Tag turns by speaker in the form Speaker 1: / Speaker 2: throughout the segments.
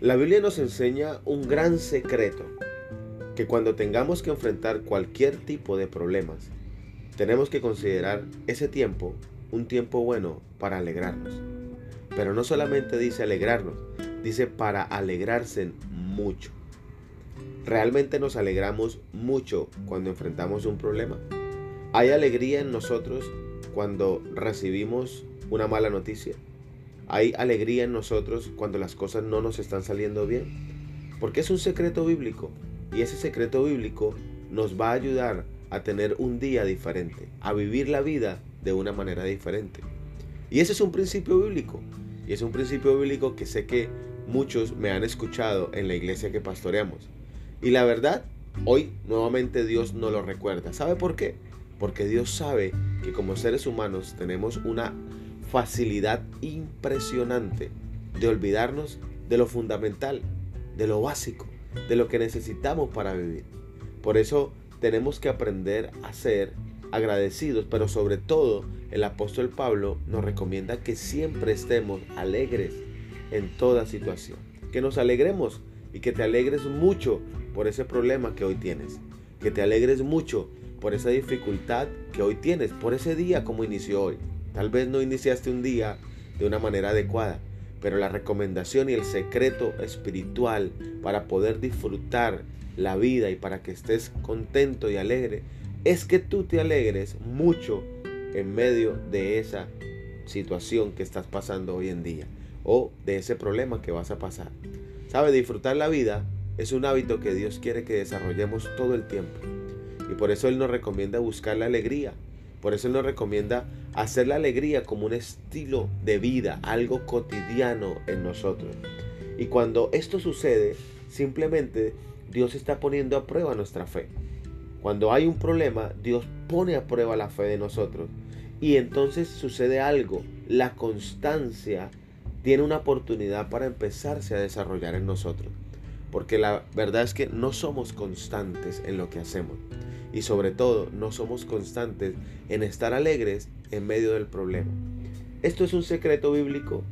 Speaker 1: La Biblia nos enseña un gran secreto, que cuando tengamos que enfrentar cualquier tipo de problemas, tenemos que considerar ese tiempo un tiempo bueno para alegrarnos. Pero no solamente dice alegrarnos, dice para alegrarse mucho. ¿Realmente nos alegramos mucho cuando enfrentamos un problema? ¿Hay alegría en nosotros cuando recibimos una mala noticia? ¿Hay alegría en nosotros cuando las cosas no nos están saliendo bien? Porque es un secreto bíblico y ese secreto bíblico nos va a ayudar a tener un día diferente, a vivir la vida de una manera diferente. Y ese es un principio bíblico. Y es un principio bíblico que sé que muchos me han escuchado en la iglesia que pastoreamos. Y la verdad, hoy nuevamente Dios nos lo recuerda. ¿Sabe por qué? Porque Dios sabe que como seres humanos tenemos una facilidad impresionante de olvidarnos de lo fundamental, de lo básico, de lo que necesitamos para vivir. Por eso tenemos que aprender a ser agradecidos, pero sobre todo el apóstol Pablo nos recomienda que siempre estemos alegres en toda situación. Que nos alegremos y que te alegres mucho por ese problema que hoy tienes. Que te alegres mucho por esa dificultad que hoy tienes, por ese día como inició hoy. Tal vez no iniciaste un día de una manera adecuada, pero la recomendación y el secreto espiritual para poder disfrutar la vida y para que estés contento y alegre es que tú te alegres mucho en medio de esa situación que estás pasando hoy en día o de ese problema que vas a pasar. Sabe, disfrutar la vida es un hábito que Dios quiere que desarrollemos todo el tiempo. Y por eso Él nos recomienda buscar la alegría. Por eso nos recomienda hacer la alegría como un estilo de vida, algo cotidiano en nosotros. Y cuando esto sucede, simplemente Dios está poniendo a prueba nuestra fe. Cuando hay un problema, Dios pone a prueba la fe de nosotros. Y entonces sucede algo. La constancia tiene una oportunidad para empezarse a desarrollar en nosotros. Porque la verdad es que no somos constantes en lo que hacemos. Y sobre todo no somos constantes en estar alegres en medio del problema. Esto es un secreto bíblico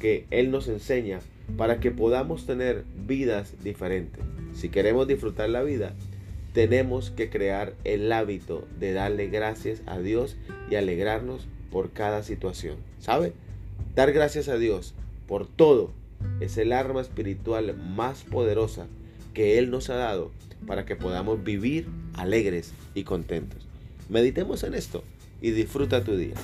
Speaker 1: que Él nos enseña para que podamos tener vidas diferentes. Si queremos disfrutar la vida, tenemos que crear el hábito de darle gracias a Dios y alegrarnos por cada situación. ¿Sabe? Dar gracias a Dios por todo es el arma espiritual más poderosa que Él nos ha dado para que podamos vivir alegres y contentos. Meditemos en esto y disfruta tu día.